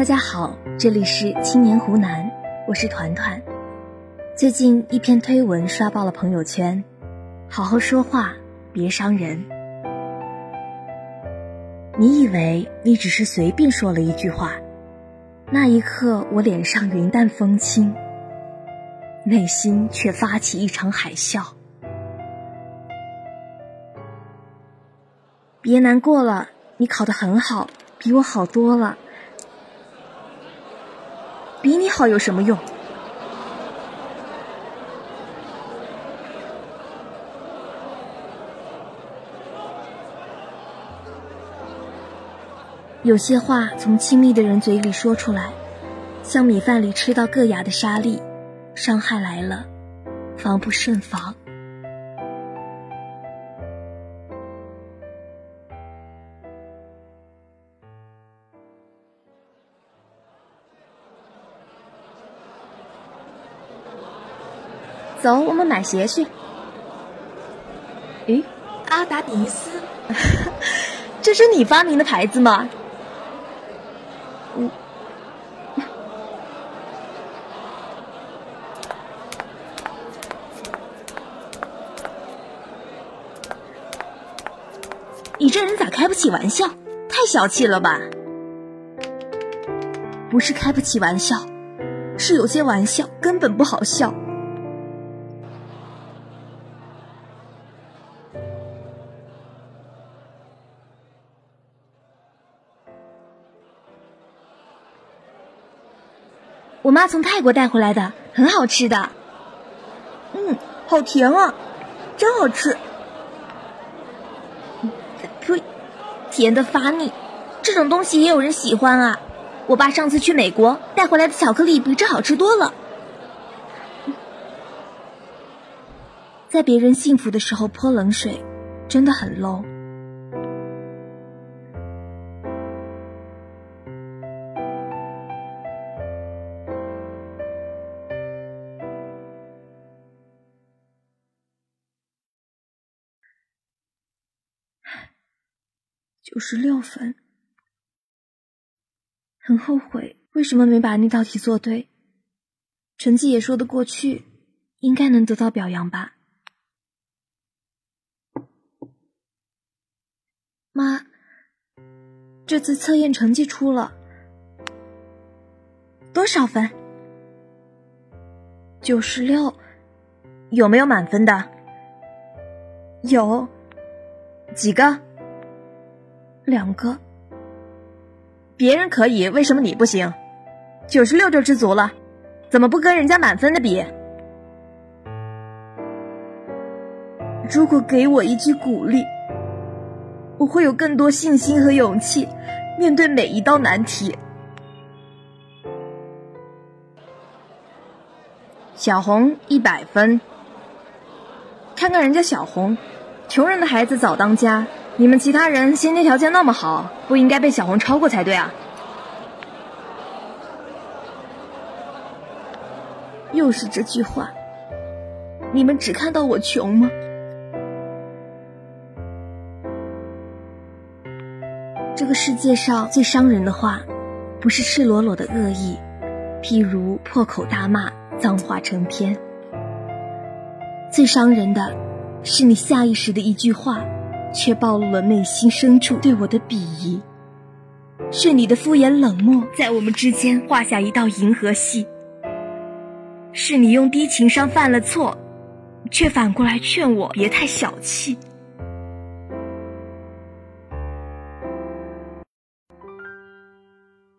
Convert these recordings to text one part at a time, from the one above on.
大家好，这里是青年湖南，我是团团。最近一篇推文刷爆了朋友圈，好好说话，别伤人。你以为你只是随便说了一句话，那一刻我脸上云淡风轻，内心却发起一场海啸。别难过了，你考得很好，比我好多了。比你好有什么用？有些话从亲密的人嘴里说出来，像米饭里吃到硌牙的沙粒，伤害来了，防不胜防。走，我们买鞋去。诶，阿达迪斯，这是你发明的牌子吗？嗯，你这人咋开不起玩笑？太小气了吧？不是开不起玩笑，是有些玩笑根本不好笑。我妈从泰国带回来的，很好吃的。嗯，好甜啊，真好吃。呸，甜的发腻，这种东西也有人喜欢啊。我爸上次去美国带回来的巧克力比这好吃多了。在别人幸福的时候泼冷水，真的很 low。九十六分，很后悔，为什么没把那道题做对？成绩也说得过去，应该能得到表扬吧。妈，这次测验成绩出了，多少分？九十六，有没有满分的？有，几个？两个，别人可以，为什么你不行？九十六就知足了，怎么不跟人家满分的比？如果给我一句鼓励，我会有更多信心和勇气面对每一道难题。小红一百分，看看人家小红，穷人的孩子早当家。你们其他人先天条件那么好，不应该被小红超过才对啊！又是这句话，你们只看到我穷吗？这个世界上最伤人的话，不是赤裸裸的恶意，譬如破口大骂、脏话成篇；最伤人的是你下意识的一句话。却暴露了内心深处对我的鄙夷，是你的敷衍冷漠在我们之间画下一道银河系，是你用低情商犯了错，却反过来劝我别太小气。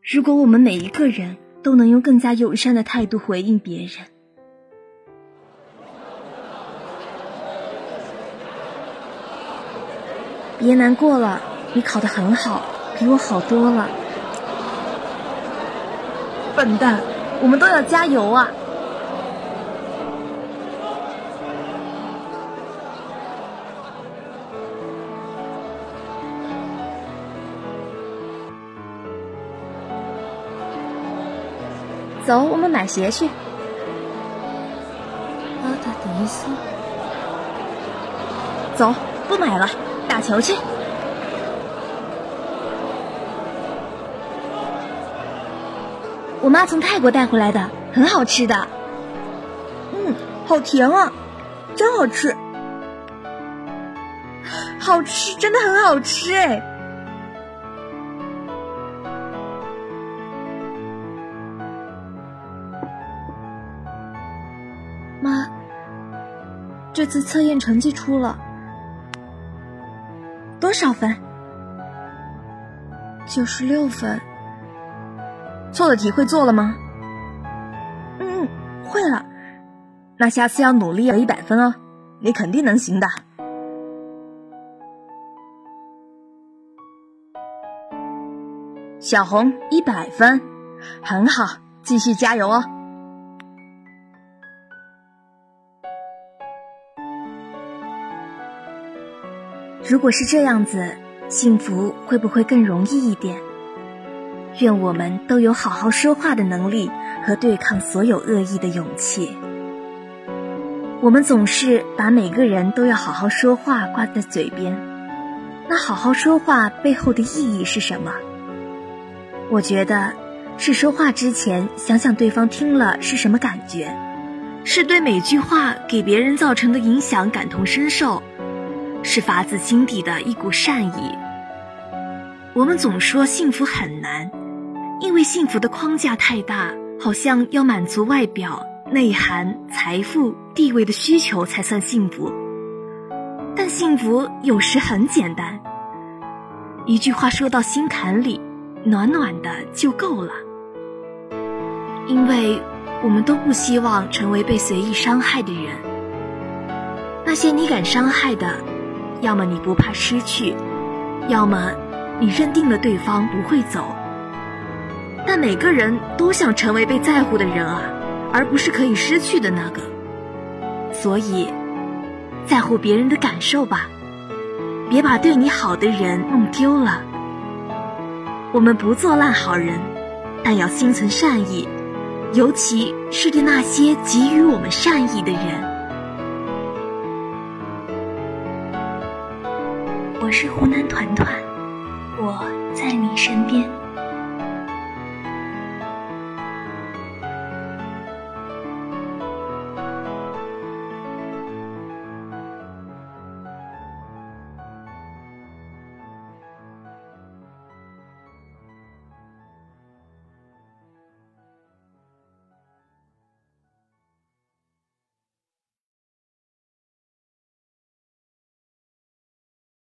如果我们每一个人都能用更加友善的态度回应别人。别难过了，你考得很好，比我好多了。笨蛋，我们都要加油啊！走，我们买鞋去。阿达迪斯，走，不买了。打球去。我妈从泰国带回来的，很好吃的。嗯，好甜啊，真好吃，好吃，真的很好吃哎。妈，这次测验成绩出了，多少分？九十六分。错的题会做了吗？嗯，会了。那下次要努力得一百分哦，你肯定能行的。小红一百分，很好，继续加油哦。如果是这样子，幸福会不会更容易一点？愿我们都有好好说话的能力和对抗所有恶意的勇气。我们总是把每个人都要好好说话挂在嘴边，那好好说话背后的意义是什么？我觉得是说话之前想想对方听了是什么感觉，是对每句话给别人造成的影响感同身受，是发自心底的一股善意。我们总说幸福很难。因为幸福的框架太大，好像要满足外表、内涵、财富、地位的需求才算幸福。但幸福有时很简单，一句话说到心坎里，暖暖的就够了。因为我们都不希望成为被随意伤害的人。那些你敢伤害的，要么你不怕失去，要么你认定了对方不会走。但每个人都想成为被在乎的人啊，而不是可以失去的那个。所以，在乎别人的感受吧，别把对你好的人弄丢了。我们不做烂好人，但要心存善意，尤其是对那些给予我们善意的人。我是湖南团团，我在你身边。